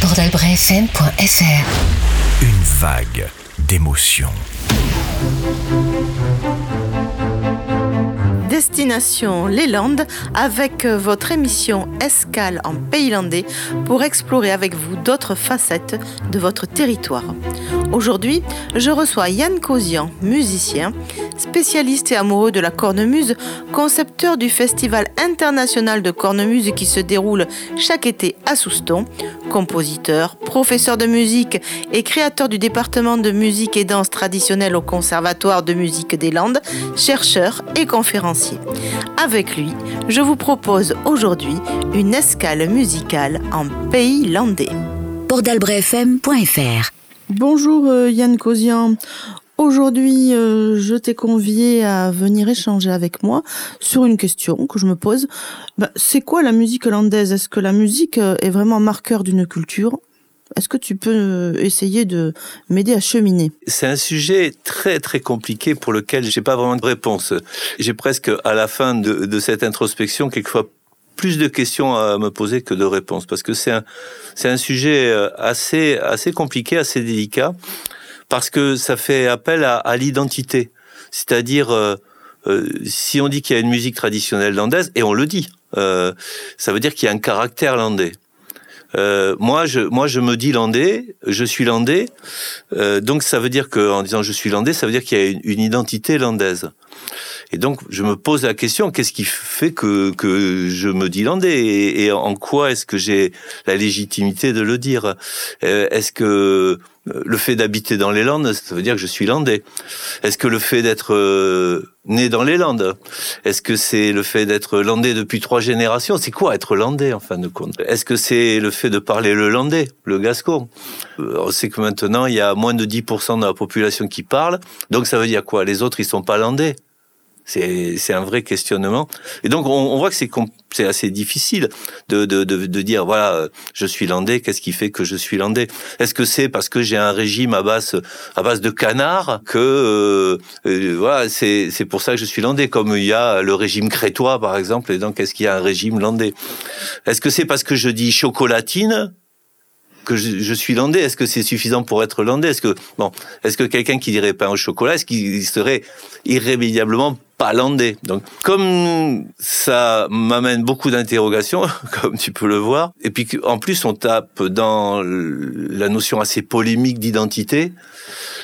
bordelbrefm.fr Une vague d'émotions. Destination les Landes avec euh, votre émission Escale en Pays Landais pour explorer avec vous d'autres facettes de votre territoire. Aujourd'hui, je reçois Yann Cosian, musicien, spécialiste et amoureux de la cornemuse, concepteur du Festival international de cornemuse qui se déroule chaque été à Souston, compositeur, professeur de musique et créateur du département de musique et danse traditionnelle au Conservatoire de musique des Landes, chercheur et conférencier. Avec lui, je vous propose aujourd'hui une escale musicale en pays landais. Bonjour euh, Yann Cosian. Aujourd'hui, euh, je t'ai convié à venir échanger avec moi sur une question que je me pose. Bah, c'est quoi la musique hollandaise? Est-ce que la musique euh, est vraiment marqueur d'une culture? Est-ce que tu peux euh, essayer de m'aider à cheminer? C'est un sujet très très compliqué pour lequel j'ai pas vraiment de réponse. J'ai presque à la fin de, cette introspection quelquefois plus de questions à me poser que de réponses parce que c'est un c'est un sujet assez assez compliqué, assez délicat parce que ça fait appel à, à l'identité. C'est-à-dire euh, euh, si on dit qu'il y a une musique traditionnelle landaise et on le dit, euh, ça veut dire qu'il y a un caractère landais. Euh, moi, je, moi, je me dis landais, je suis landais, euh, donc ça veut dire que, en disant je suis landais, ça veut dire qu'il y a une, une identité landaise. Et donc, je me pose la question qu'est-ce qui fait que que je me dis landais et, en quoi est-ce que j'ai la légitimité de le dire? Euh, Est-ce que le fait d'habiter dans les Landes, ça veut dire que je suis landais. Est-ce que le fait d'être euh, né dans les Landes, est-ce que c'est le fait d'être landais depuis trois générations? C'est quoi être landais en fin de compte? Est-ce que c'est le fait de parler le landais, le gascon? Euh, On sait que maintenant il y a moins de 10% de la population qui parle, donc ça veut dire quoi? Les autres ils sont pas landais c'est un vrai questionnement. Et donc, on, on voit que c'est assez difficile de, de, de, de dire, voilà, je suis landais, qu'est-ce qui fait que je suis landais? Est-ce que c'est parce que j'ai un régime à base, à base de canard que, euh, euh, voilà, c'est c'est pour ça que je suis landais, comme il y a le régime crétois, par exemple, et donc est-ce qu'il y a un régime landais? Est-ce que c'est parce que je dis chocolatine que je, suis landais Est-ce que c'est suffisant pour être landais? Est-ce que bon, est-ce que quelqu'un qui dirait pain au chocolat, est-ce qu'il serait irrémédiablement pas landais? Donc, comme ça m'amène beaucoup d'interrogations, comme tu peux le voir, et puis en plus on tape dans la notion assez polémique d'identité,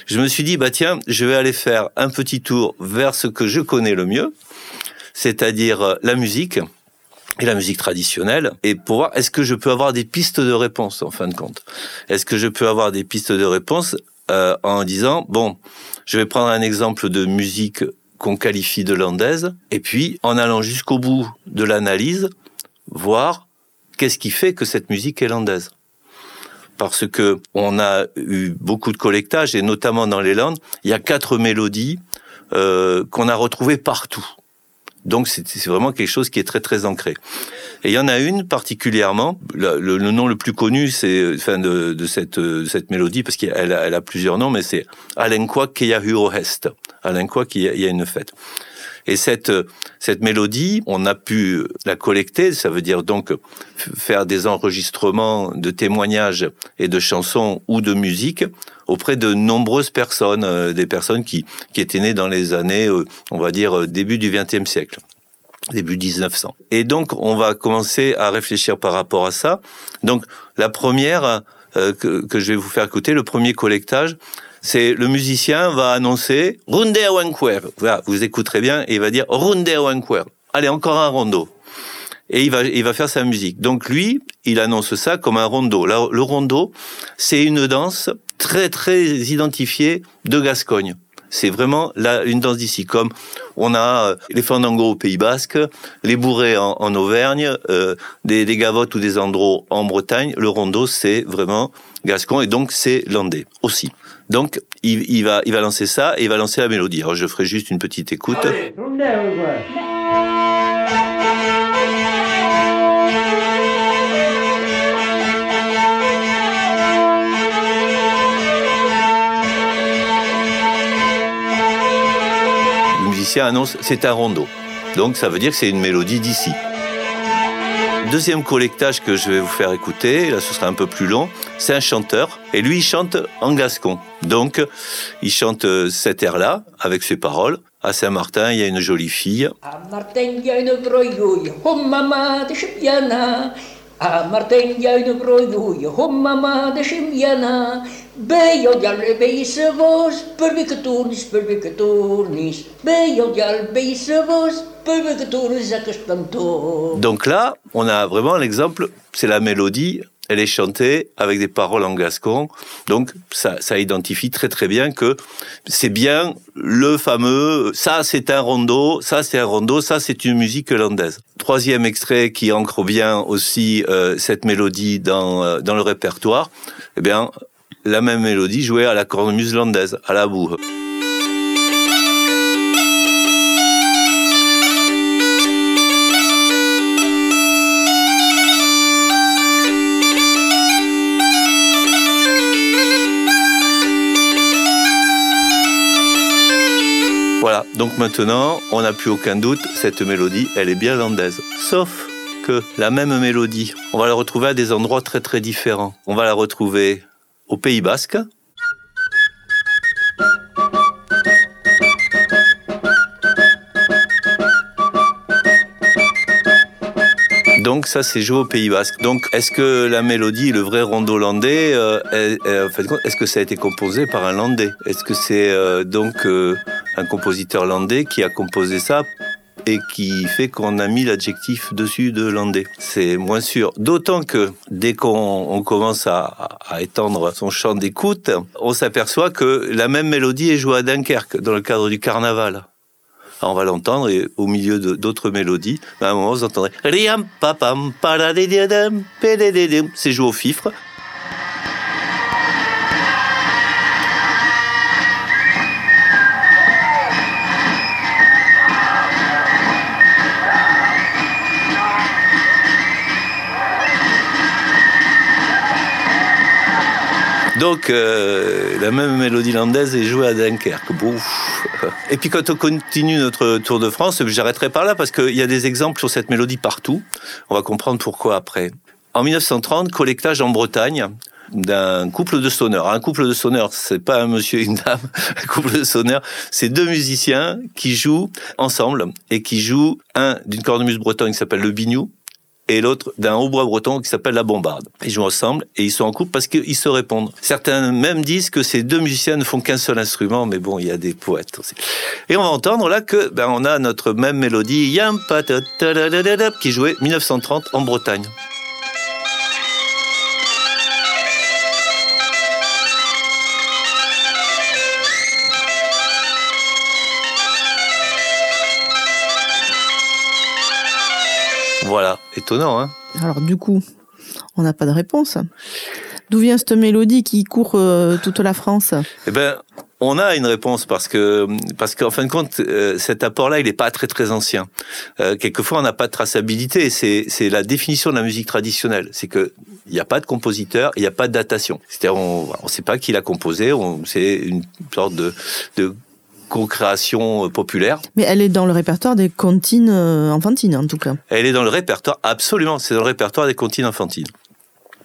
je me suis dit bah tiens, je vais aller faire un petit tour vers ce que je connais le mieux, c'est-à-dire euh, la musique et la musique traditionnelle, et pour voir est-ce que je peux avoir des pistes de réponse en fin de compte? Est-ce que je peux avoir des pistes de réponse euh, en disant bon, je vais prendre un exemple de musique qu'on qualifie de landaise, et puis en allant jusqu'au bout de l'analyse, voir qu'est-ce qui fait que cette musique est landaise? Parce que on a eu beaucoup de collectage, et notamment dans les Landes, il y a quatre mélodies euh, qu'on a retrouvées partout. Donc c'est vraiment quelque chose qui est très très ancré. Et il y en a une particulièrement, le, nom le plus connu, c'est enfin de, cette de cette mélodie parce qu'elle a, elle a plusieurs noms, mais c'est Alenkwa Keyahuro Hest. Alenkwa qui y a une fête. Et cette cette mélodie, on a pu la collecter, ça veut dire donc faire des enregistrements de témoignages et de chansons ou de musique auprès de nombreuses personnes, euh, des personnes qui qui étaient nées dans les années, euh, on va dire euh, début du XXe siècle début 1900. Et donc, on va commencer à réfléchir par rapport à ça. Donc, la première euh, que, que je vais vous faire écouter, le premier collectage, c'est le musicien va annoncer Runde Wanquer. Voilà, vous écouterez bien, et il va dire Runde Wanquer. Allez, encore un rondo. Et il va, il va faire sa musique. Donc lui, il annonce ça comme un rondo. Le rondo, c'est une danse très, très identifiée de Gascogne. C'est vraiment là une danse d'ici, comme on a euh, les fandangos au Pays Basque, les bourrées en, Auvergne, euh, des, gavottes ou des andros en Bretagne. Le rondo, c'est vraiment gascon et donc c'est landais aussi. Donc il, va il va lancer ça et il va lancer la mélodie. Alors je ferai juste une petite écoute. Annonce c'est un rondo. Donc ça veut dire que c'est une mélodie d'ici. deuxième collectage que je vais vous faire écouter, là ce sera un peu plus long, c'est un chanteur, et lui il chante en gascon. Donc il chante cet air-là, avec ses paroles. À Saint-Martin, il y a une jolie fille. Grouille, oh maman de Chipiana. À Martin, il y a une grouille, oh maman de Chipiana. Beio dial beise vos, pervi que tournis. Beio dial beise vos, à que Donc là, on a vraiment l'exemple, c'est la mélodie elle est chantée avec des paroles en gascon. Donc ça, ça identifie très très bien que c'est bien le fameux ça c'est un rondo, ça c'est un rondo, ça c'est une musique landaise. Troisième extrait qui ancre bien aussi euh, cette mélodie dans, euh, dans le répertoire, eh bien la même mélodie jouée à la cornemuse landaise, à la boue. Donc maintenant, on n'a plus aucun doute, cette mélodie, elle est bien landaise. Sauf que la même mélodie, on va la retrouver à des endroits très très différents. On va la retrouver au Pays Basque, Donc ça, c'est joué au Pays Basque. Donc est-ce que la mélodie, le vrai rondo landais, euh, est-ce que ça a été composé par un landais? Est-ce que c'est euh, donc euh, un compositeur landais qui a composé ça et qui fait qu'on a mis l'adjectif dessus de landais? C'est moins sûr. D'autant que dès qu'on commence à, étendre son champ d'écoute, on s'aperçoit que la même mélodie est jouée à Dunkerque dans le cadre du carnaval. On va l'entendre et au milieu d'autres mélodies, à un moment vous entendrez c'est joué au fifre. Donc, euh, la même mélodie landaise est jouée à Dunkerque. Bouf. Et puis, quand on continue notre Tour de France, j'arrêterai par là parce qu'il y a des exemples sur cette mélodie partout. On va comprendre pourquoi après. En 1930, collectage en Bretagne d'un couple de sonneurs. Un couple de sonneurs, c'est pas un monsieur et une dame. Un couple de sonneurs, c'est deux musiciens qui jouent ensemble et qui jouent un d'une cornemuse bretonne qui s'appelle le bignou et l'autre d'un hautbois breton qui s'appelle la bombarde. Ils jouent ensemble et ils sont en couple parce qu'ils se répondent. Certains même disent que ces deux musiciens ne font qu'un seul instrument, mais bon, il y a des poètes aussi. Et on va entendre là que ben, on a notre même mélodie Yam qui jouait 1930 en Bretagne. Voilà, étonnant, hein Alors du coup, on n'a pas de réponse. D'où vient cette mélodie qui court euh, toute la France? Eh ben, on a une réponse parce que parce qu'en fin de compte, euh, cet apport-là, il n'est pas très très ancien. Euh, quelquefois, on n'a pas de traçabilité. C'est c'est la définition de la musique traditionnelle. C'est que il n'y a pas de compositeur, il n'y a pas de datation. C'est-à-dire, on ne sait pas qui l'a composé. C'est une sorte de, de co-création euh, populaire. Mais elle est dans le répertoire des comptines euh, enfantines, en tout cas. Elle est dans le répertoire, absolument, c'est dans le répertoire des comptines enfantines.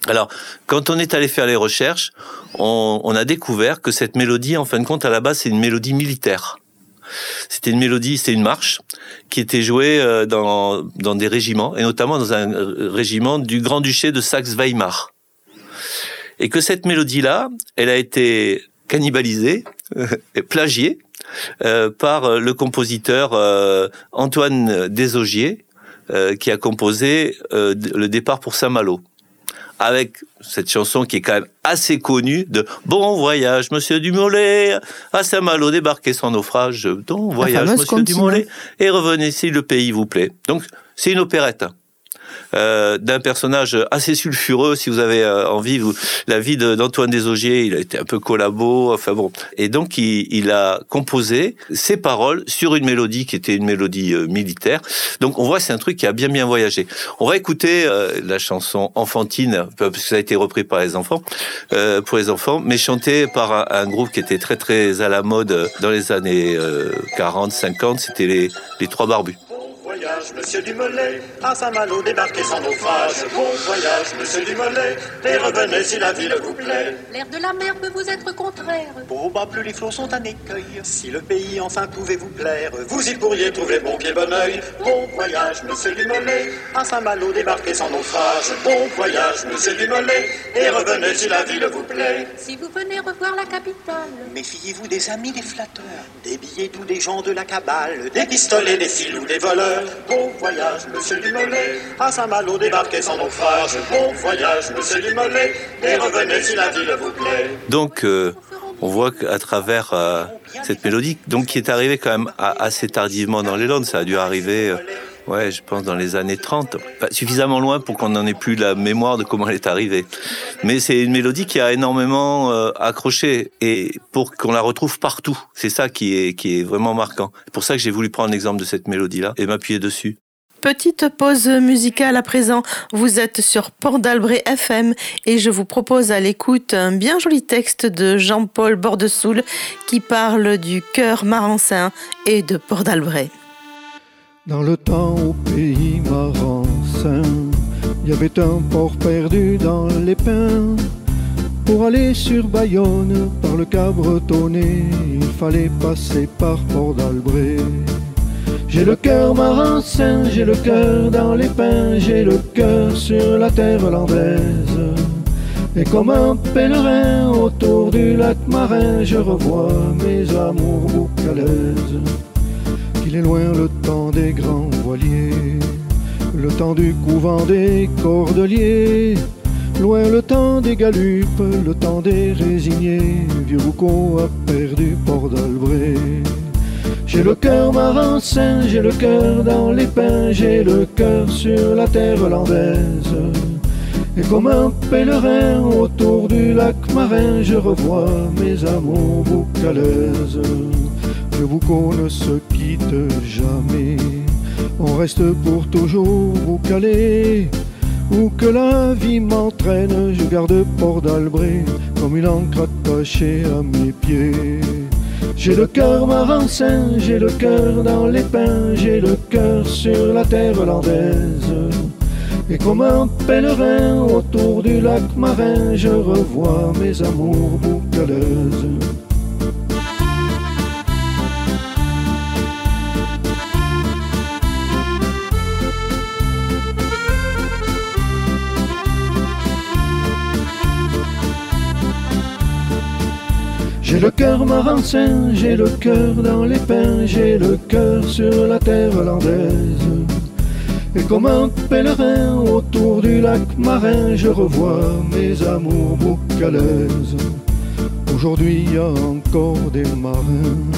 Alors, quand on est allé faire les recherches, on, a découvert que cette mélodie, en fin de compte, à la base, c'est une mélodie militaire. C'était une mélodie, c'est une marche qui était jouée euh, dans, dans des régiments, et notamment dans un régiment du Grand-Duché de Saxe-Weimar. Et que cette mélodie-là, elle a été cannibalisée, et plagiée, euh, par le compositeur euh, Antoine Desogiers, euh, qui a composé le départ pour Saint-Malo avec cette chanson qui est quand même assez connue de Bon voyage, monsieur Dumollet, à Saint-Malo débarquez sans naufrage, bon voyage, monsieur Dumollet, et revenez si le pays vous plaît. Donc, c'est une opérette. Euh, d'un personnage assez sulfureux. Si vous avez euh, envie, vous, la vie d'Antoine Desaugiers, il a été un peu collabo. Enfin bon, et donc il, a composé ses paroles sur une mélodie qui était une mélodie euh, militaire. Donc on voit c'est un truc qui a bien bien voyagé. On va écouter la chanson enfantine parce que ça a été repris par les enfants, pour les enfants, mais chanté par un, groupe qui était très très à la mode dans les années 40, 50. C'était les, les Trois Barbus. Voyage. monsieur Dumollet, à Saint-Malo débarquez sans naufrage. Bon voyage, monsieur Dumollet, et revenez si la ville vous plaît. L'air de la mer peut vous être contraire. Au bas plus les flots sont un écueil, si le pays enfin pouvait vous plaire, vous y pourriez trouver bon pied, bon oeil. Bon voyage, monsieur Dumollet, à Saint-Malo débarquez sans naufrage. Bon voyage, monsieur Dumollet, et revenez si la ville vous plaît. Si vous venez revoir la capitale. Méfiez-vous des amis des flatteurs, des billets ou des gens de la cabale, des pistolets, des filous, des voleurs. Bon voyage, monsieur Dumollet, à Saint-Malo débarquez sans naufrage. Bon voyage, monsieur Dumollet, et revenez si la ville vous plaît. Donc, euh, on voit qu'à travers euh, cette mélodie, donc qui est arrivée quand même assez tardivement dans les Landes, ça a dû arriver, euh, ouais, je pense dans les années 30, Pas suffisamment loin pour qu'on n'en ait plus la mémoire de comment elle est arrivée. Mais c'est une mélodie qui a énormément euh, accroché et pour qu'on la retrouve partout, c'est ça qui est qui est vraiment marquant. C'est pour ça que j'ai voulu prendre l'exemple de cette mélodie-là et m'appuyer dessus. Petite pause musicale à présent. Vous êtes sur Port d'Albret FM et je vous propose à l'écoute un bien joli texte de Jean-Paul Bordesoul qui parle du cœur marensin et de Port d'Albret. Dans le temps au pays marensin, il y avait un port perdu dans les pins. Pour aller sur Bayonne par le Cabretonné, il fallait passer par Port d'Albret. J'ai le cœur marensin, j'ai le cœur dans les pins, j'ai le cœur sur la terre hollandaise. Et comme un pèlerin autour du lac marin, je revois mes amours boucalaises qu'il est loin le temps des grands voiliers, le temps du couvent des cordeliers, loin le temps des galupes, le temps des résignés, vieux Boucau a perdu Port d'Albret. J'ai le cœur marensin, j'ai le cœur dans les pins, j'ai le cœur sur la terre hollandaise. Et comme un pèlerin autour du lac marin, je revois mes amours boucalaises. Le boucon ne se quitte jamais, on reste pour toujours boucalé. Où que la vie m'entraîne, je garde Port d'Albret comme une encre attachée à mes pieds. J'ai le cœur marensin, j'ai le cœur dans les pins, j'ai le cœur sur la terre hollandaise. Et comme un pèlerin autour du lac marin, je revois mes amours boucaleuses. J'ai le cœur marensin, j'ai le cœur dans les pins, j'ai le cœur sur la terre hollandaise. Et comme un pèlerin autour du lac marin, je revois mes amours boucalaises. Aujourd'hui y a encore des marins,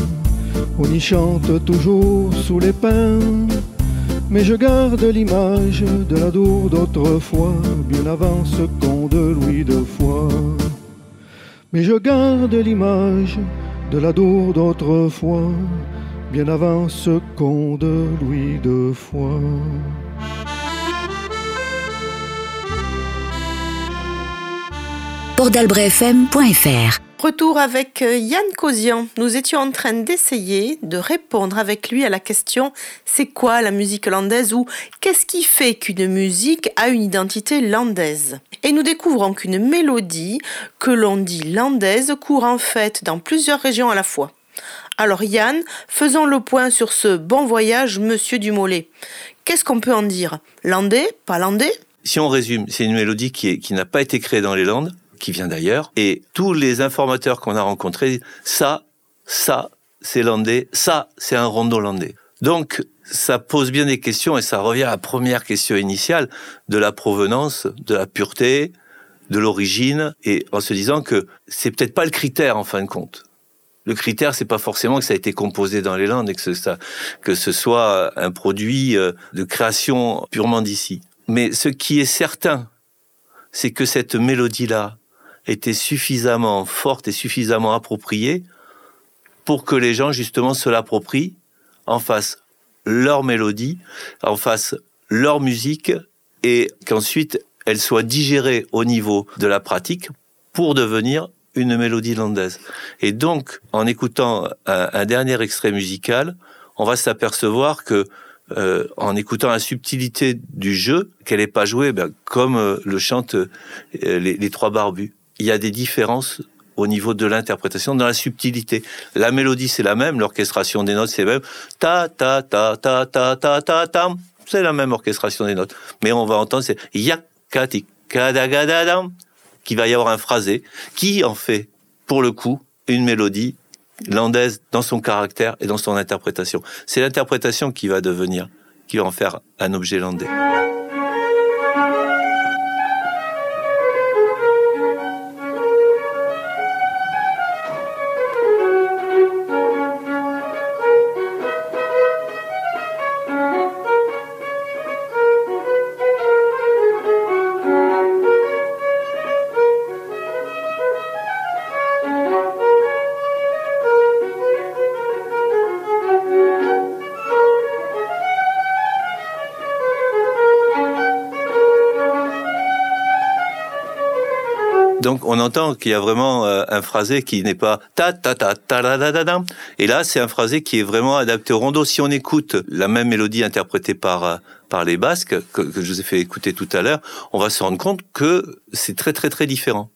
on y chante toujours sous les pins. Mais je garde l'image de la Dour d'autrefois, bien avant ce con de Louis de Foix. Mais je garde l'image de la Dour d'autrefois, bien avant ce con de Louis de Foix. portdalbretfm.fr Retour avec euh, Yann Cosian. Nous étions en train d'essayer de répondre avec lui à la question c'est quoi la musique landaise ou qu'est-ce qui fait qu'une musique a une identité landaise? Et nous découvrons qu'une mélodie que l'on dit landaise court en fait dans plusieurs régions à la fois. Alors Yann, faisons le point sur ce bon voyage Monsieur Dumollet. Qu'est-ce qu'on peut en dire? Landais? Pas landais? Si on résume, c'est une mélodie qui, n'a pas été créée dans les Landes, qui vient d'ailleurs, et tous les informateurs qu'on a rencontrés, ça, ça, c'est landais, ça, c'est un rondo landais. Donc, ça pose bien des questions et ça revient à la première question initiale de la provenance, de la pureté, de l'origine, et en se disant que c'est peut-être pas le critère en fin de compte. Le critère, c'est pas forcément que ça a été composé dans les Landes et que ce, ça, que ce soit un produit euh, de création purement d'ici. Mais ce qui est certain, c'est que cette mélodie-là était suffisamment forte et suffisamment appropriée pour que les gens justement se l'approprient, en fassent leur mélodie, en fassent leur musique et qu'ensuite elle soit digérée au niveau de la pratique pour devenir une mélodie landaise. Et donc, en écoutant un, un dernier extrait musical, on va s'apercevoir que euh, en écoutant la subtilité du jeu, qu'elle n'est pas jouée ben, comme euh, le chantent euh, les, les trois barbus. Il y a des différences au niveau de l'interprétation, dans la subtilité. La mélodie, c'est la même, l'orchestration des notes, c'est la même. Ta, ta, ta, ta, ta, ta, ta, ta. C'est la même orchestration des notes. Mais on va entendre, c'est yakati, kadagadadam, qui va y avoir un phrasé, qui en fait, pour le coup, une mélodie landaise dans son caractère et dans son interprétation. C'est l'interprétation qui va devenir, qui va en faire un objet landais. On entend qu'il y a vraiment euh, un phrasé qui n'est pas ta ta ta ta la la la la. Et là, c'est un phrasé qui est vraiment adapté au rondo. Si on écoute la même mélodie interprétée par euh, par les Basques que, que je vous ai fait écouter tout à l'heure, on va se rendre compte que c'est très très très différent.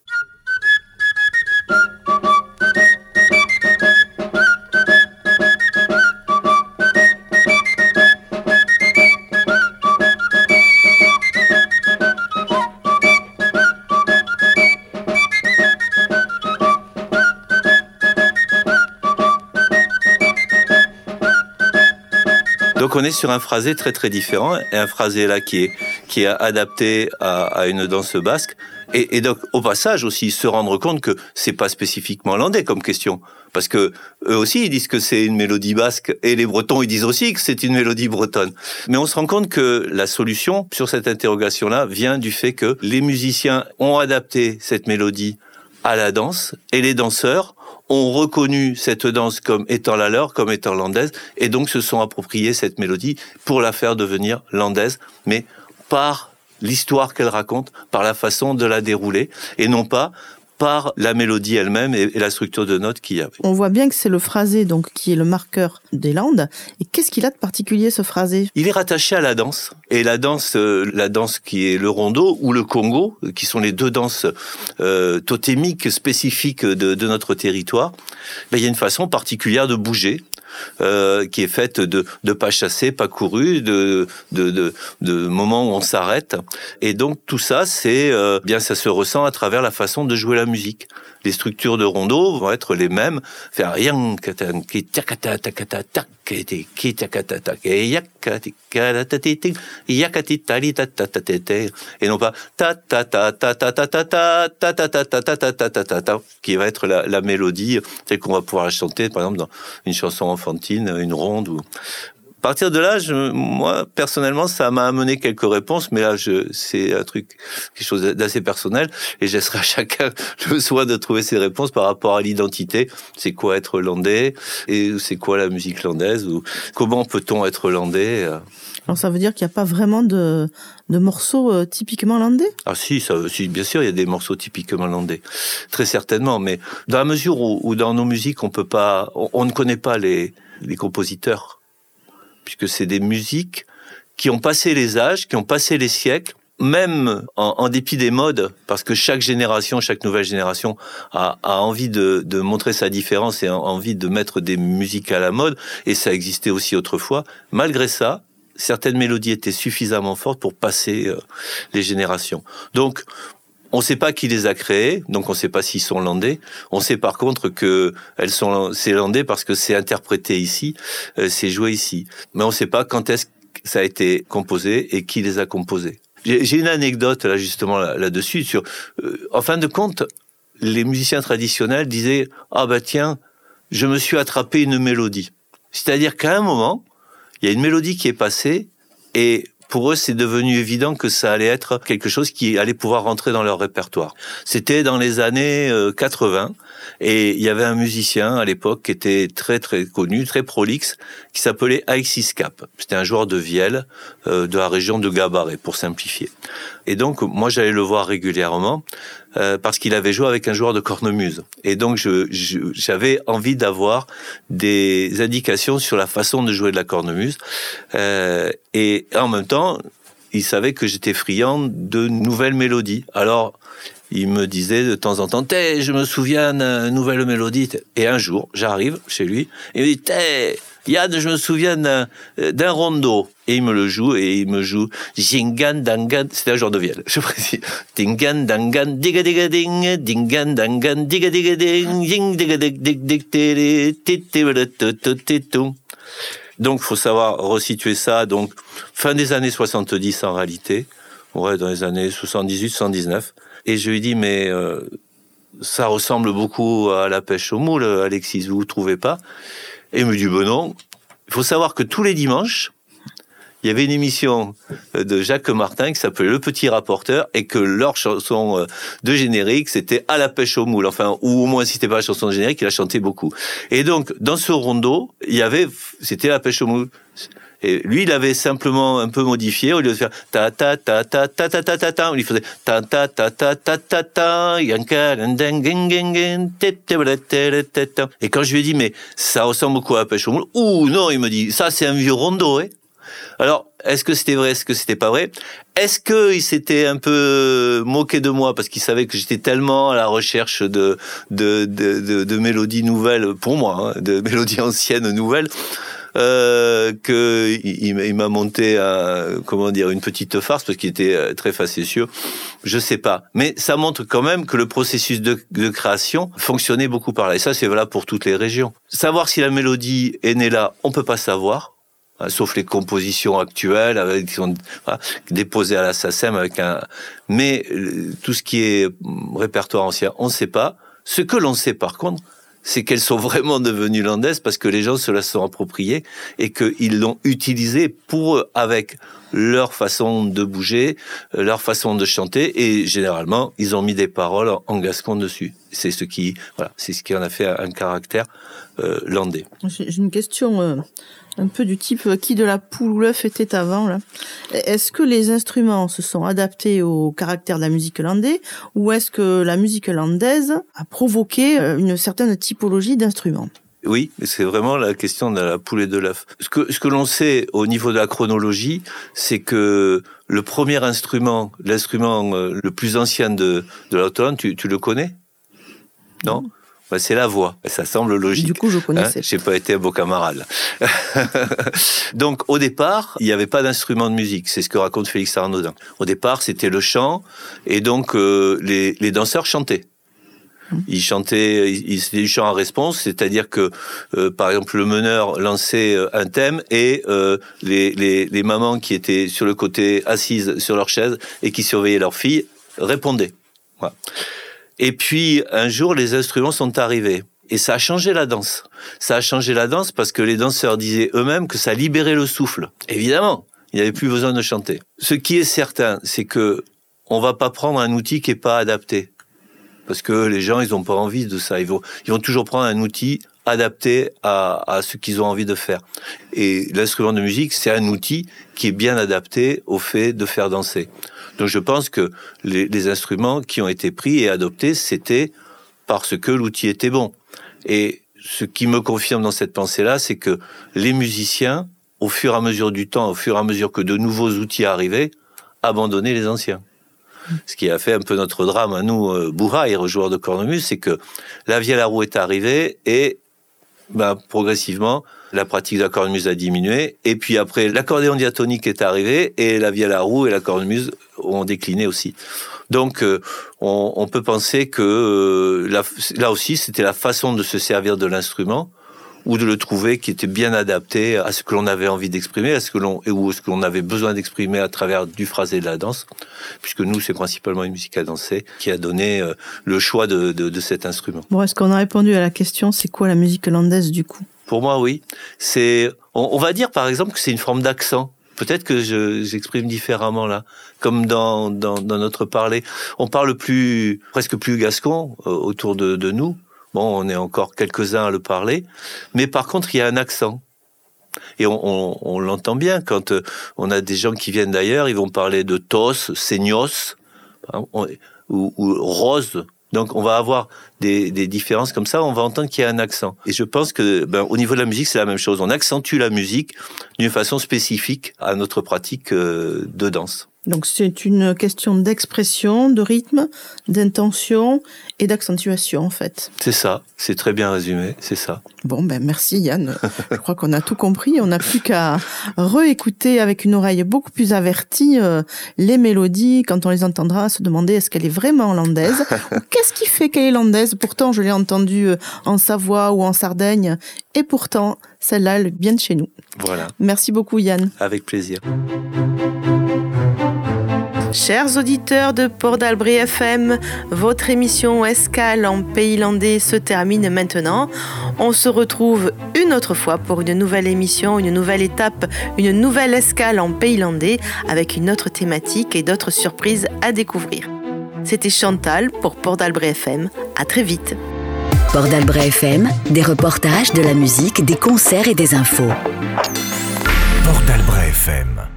Est sur un phrasé très très différent. Et un phrasé là qui est qui est adapté à, une danse basque. Et, donc au passage aussi se rendre compte que c'est pas spécifiquement landais comme question. Parce que eux aussi ils disent que c'est une mélodie basque et les Bretons ils disent aussi que c'est une mélodie bretonne. Mais on se rend compte que la solution sur cette interrogation là vient du fait que les musiciens ont adapté cette mélodie à la danse et les danseurs ont reconnu cette danse comme étant la leur, comme étant landaise, et donc se sont appropriés cette mélodie pour la faire devenir landaise, mais par l'histoire qu'elle raconte, par la façon de la dérouler, et non pas par la mélodie elle-même et, la structure de notes qu'il y a. On voit bien que c'est le phrasé donc qui est le marqueur des Landes. Et qu'est-ce qu'il a de particulier ce phrasé? Il est rattaché à la danse et la danse, euh, la danse qui est le rondo ou le congo, qui sont les deux danses euh, totémiques spécifiques de, de notre territoire. Ben, il y a une façon particulière de bouger euh, qui est faite de, de pas chassés, pas courus, de, de, de, de moments où on s'arrête. Et donc tout ça, c'est euh, bien ça se ressent à travers la façon de jouer la musique. Les structures de rondo vont être les mêmes. Faire rien et ta ta qui va être la, mélodie qu'on va pouvoir chanter par exemple dans une chanson enfantine une ronde ou partir de là, je, moi personnellement, ça m'a amené quelques réponses, mais là, je, c'est un truc, quelque chose d'assez personnel, et je laisserai à chacun le soin de trouver ses réponses par rapport à l'identité. C'est quoi être landais et c'est quoi la musique landaise ou comment peut-on être landais Alors ça veut dire qu'il n'y a pas vraiment de, de morceaux euh, typiquement landais Ah si, ça, si, bien sûr, il y a des morceaux typiquement landais, très certainement, mais dans la mesure où, où dans nos musiques, on peut pas, on, on ne connaît pas les, les compositeurs puisque c'est des musiques qui ont passé les âges, qui ont passé les siècles, même en, dépit des modes, parce que chaque génération, chaque nouvelle génération a, envie de, de, montrer sa différence et a envie de mettre des musiques à la mode, et ça existait aussi autrefois. Malgré ça, certaines mélodies étaient suffisamment fortes pour passer euh, les générations. Donc, on ne sait pas qui les a créés, donc on ne sait pas s'ils sont landais. On sait par contre que elles sont c'est parce que c'est interprété ici, euh, c'est joué ici. Mais on ne sait pas quand est-ce que ça a été composé et qui les a composés. J'ai une anecdote là justement là-dessus. Euh, en fin de compte, les musiciens traditionnels disaient ah bah tiens, je me suis attrapé une mélodie. C'est-à-dire qu'à un moment, il y a une mélodie qui est passée et pour eux, c'est devenu évident que ça allait être quelque chose qui allait pouvoir rentrer dans leur répertoire. C'était dans les années 80 et il y avait un musicien à l'époque qui était très très connu, très prolixe, qui s'appelait Alexis Cap. C'était un joueur de vielle euh, de la région de Gabaret, pour simplifier. Et donc, moi, j'allais le voir régulièrement euh, parce qu'il avait joué avec un joueur de cornemuse. Et donc, je- je- j'avais envie d'avoir des indications sur la façon de jouer de la cornemuse. Euh, et en même temps, il savait que j'étais friand de nouvelles mélodies. Alors, il me disait de temps en temps, Té, je me souviens d'une nouvelle mélodie. Et un jour, j'arrive chez lui, et il me dit, Té, Yann, je me souviens d'un d'un rondo. Et il me le joue, et il me joue Jingan Dangan, c'était un genre de vielle, je précise. Dingan Dangan, diga diga ding, Dingan Dangan, diga diga ding, ding diga dig dig dig. Donc, faut savoir resituer ça. Donc, fin des années 70 en réalité, ouais, dans les années 78, 79. Et je lui dis, mais euh, ça ressemble beaucoup à la pêche au moule, Alexis, vous ne trouvez pas? Et il me dit, ben non. Il faut savoir que tous les dimanches, il y avait une émission de Jacques Martin qui s'appelait Le Petit Rapporteur et que leur chanson euh, de générique, c'était À la pêche au moule. Enfin, ou au moins, si c'était pas la chanson de générique, il a chanté beaucoup. Et donc, dans ce rondo, il y avait, c'était La pêche au moule. Lui, il avait simplement un peu modifié, au lieu de faire ta ta ta ta ta ta ta ta ta, il faisait ta ta ta ta ta ta ta. Et quand je lui ai dit, mais ça ressemble beaucoup à pêche au moule, ouh, non, il me dit, ça, c'est un vieux rondo, hein. Alors, est-ce que c'était vrai, est-ce que c'était pas vrai Est-ce qu'il s'était un peu moqué de moi parce qu'il savait que j'étais tellement à la recherche de de, de, de, de mélodies nouvelles pour moi, hein, de mélodies anciennes nouvelles euh, que il, il m'a monté à, comment dire une petite farce parce qu'il était euh, très facétieux. Je sais pas, mais ça montre quand même que le processus de, de création fonctionnait beaucoup par là. Et ça, c'est valable pour toutes les régions. Savoir si la mélodie est née là, on peut pas savoir. hein, Sauf les compositions actuelles avec, qui sont voilà, déposées à la SACEM avec un, mais euh, tout ce qui est hum, répertoire ancien, on ne sait pas. Ce que l'on sait par contre, c'est qu'elles sont vraiment devenues landaises parce que les gens se la sont appropriées et qu'ils l'ont utilisée pour eux, avec leur façon de bouger, euh, leur façon de chanter et généralement ils ont mis des paroles en- gascon dessus. C'est ce qui, voilà, c'est ce qui en a fait un, caractère euh, landais. J'ai une question euh, un peu du type euh, qui de la poule ou l'œuf était avant là. Est-ce que les instruments se sont adaptés au caractère de la musique landaise ou est-ce que la musique landaise a provoqué euh, une certaine typologie d'instruments? Oui, c'est vraiment la question de la poule et de l'œuf. Ce que, ce que l'on sait au niveau de la chronologie, c'est que le premier instrument, l'instrument euh, le plus ancien de, de l'automne, tu, tu le connais? Non? C'est la voix. Ça semble logique. Du coup, je Hein, connaissais. J'ai pas été un beau camarade. Donc au départ, il n'y avait pas d'instrument de musique. C'est ce que raconte Félix Arnaudin. Au départ, c'était le chant et donc euh, les, les danseurs chantaient. Ils chantaient, ils- ils- c'était du chant en réponse, c'est-à-dire que, euh, par exemple, le meneur lançait euh, un thème et euh, les, les, les mamans qui étaient sur le côté assises sur leur chaise et qui surveillaient leurs filles répondaient. Voilà. Et puis un jour, les instruments sont arrivés. Et ça a changé la danse. Ça a changé la danse parce que les danseurs disaient eux-mêmes que ça libérait le souffle. Évidemment, il n'y avait plus besoin de chanter. Ce qui est certain, c'est que on va pas prendre un outil qui est pas adapté. Parce que les gens, ils ont pas envie de ça. Ils vont, toujours prendre un outil adapté à ce qu'ils ont envie de faire. Et l'instrument de musique, c'est un outil qui est bien adapté au fait de faire danser. Donc je pense que les, les instruments qui ont été pris et adoptés, c'était parce que l'outil était bon. Et ce qui me confirme dans cette pensée-là, c'est que les musiciens, au fur et à mesure du temps, au fur et à mesure que de nouveaux outils arrivaient, abandonnaient les anciens. Ce qui a fait un peu notre drame à nous, euh, bourrailles, joueurs de cornemuse, c'est que la vielle à roue est arrivée et ben, progressivement, la pratique de la cornemuse a diminué. Et puis après, l'accordéon diatonique est arrivé et la vielle à roue et la cornemuse ont décliné aussi. Donc, euh, on, peut penser que euh, là, aussi, c'était la façon de se servir de l'instrument ou de le trouver qui était bien adapté à ce que l'on avait envie d'exprimer, à ce que l'on ou ce que l'on avait besoin d'exprimer à travers du phrasé de la danse, puisque nous c'est principalement une musique à danser qui a donné euh, le choix de, de, cet instrument. Bon, est-ce qu'on a répondu à la question c'est quoi la musique landaise du coup? Pour moi, oui. C'est, on, on va dire par exemple que c'est une forme d'accent. Peut-être que je, j'exprime différemment là, comme dans, dans, notre parler. On parle plus, presque plus gascon euh, autour de, de nous. Bon, on est encore quelques-uns à le parler, mais par contre, il y a un accent. Et on, l'entend bien quand euh, on a des gens qui viennent d'ailleurs, ils vont parler de tos, seignos, hein, ou, rose. Donc on va avoir des, différences comme ça, on va entendre qu'il y a un accent. Et je pense que ben, au niveau de la musique, c'est la même chose. On accentue la musique d'une façon spécifique à notre pratique euh, de danse. Donc c'est une question d'expression, de rythme, d'intention et d'accentuation en fait. C'est ça, c'est très bien résumé, c'est ça. Bon ben merci Yann, je crois qu'on a tout compris, on n'a plus qu'à réécouter avec une oreille beaucoup plus avertie euh, les mélodies quand on les entendra, se demander est-ce qu'elle est vraiment landaise ou qu'est-ce qui fait qu'elle est landaise. Pourtant je l'ai entendue euh, en Savoie ou en Sardaigne et pourtant celle-là elle vient de chez nous. Voilà. Merci beaucoup Yann. Avec plaisir. Chers auditeurs de Port d'Albret FM, votre émission Escale en Pays Landais se termine maintenant. On se retrouve une autre fois pour une nouvelle émission, une nouvelle étape, une nouvelle escale en Pays Landais avec une autre thématique et d'autres surprises à découvrir. C'était Chantal pour Port d'Albret FM. À très vite. Port d'Albret FM, des reportages, de la musique, des concerts et des infos. Port d'Albret FM.